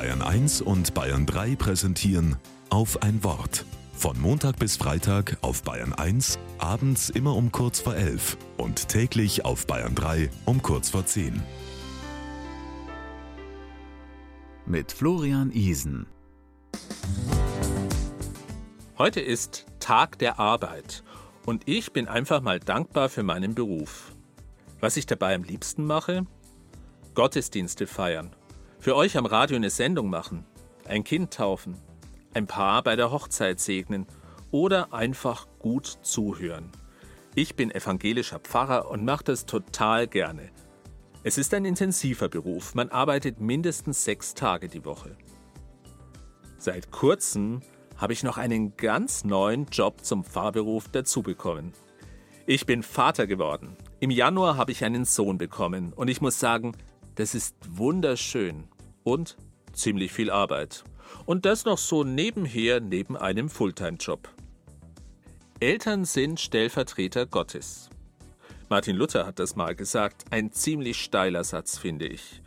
Bayern 1 und Bayern 3 präsentieren auf ein Wort. Von Montag bis Freitag auf Bayern 1, abends immer um kurz vor 11 und täglich auf Bayern 3 um kurz vor 10. Mit Florian Isen. Heute ist Tag der Arbeit und ich bin einfach mal dankbar für meinen Beruf. Was ich dabei am liebsten mache? Gottesdienste feiern, für euch am Radio eine Sendung machen, ein Kind taufen, ein Paar bei der Hochzeit segnen oder einfach gut zuhören. Ich bin evangelischer Pfarrer und mache das total gerne. Es ist ein intensiver Beruf, man arbeitet mindestens sechs Tage die Woche. Seit kurzem habe ich noch einen ganz neuen Job zum Pfarrberuf dazu bekommen. Ich bin Vater geworden. Im Januar habe ich einen Sohn bekommen und ich muss sagen, das ist wunderschön und ziemlich viel Arbeit. Und das noch so nebenher neben einem Fulltime-Job. Eltern sind Stellvertreter Gottes. Martin Luther hat das mal gesagt, ein ziemlich steiler Satz, finde ich.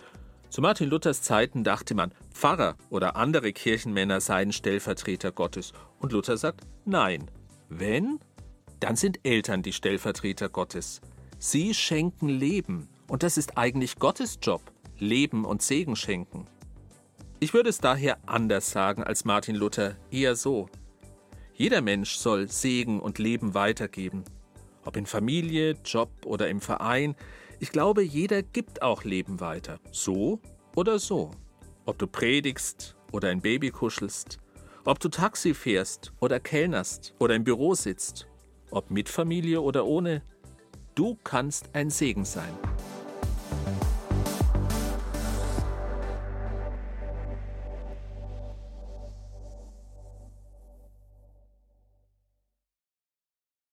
Zu Martin Luthers Zeiten dachte man, Pfarrer oder andere Kirchenmänner seien Stellvertreter Gottes. Und Luther sagt, nein. Wenn? Dann sind Eltern die Stellvertreter Gottes. Sie schenken Leben. Und das ist eigentlich Gottes Job, Leben und Segen schenken. Ich würde es daher anders sagen als Martin Luther, eher so. Jeder Mensch soll Segen und Leben weitergeben. Ob in Familie, Job oder im Verein, ich glaube, jeder gibt auch Leben weiter. So oder so. Ob du predigst oder ein Baby kuschelst, ob du Taxi fährst oder kellnerst oder im Büro sitzt, ob mit Familie oder ohne, du kannst ein Segen sein.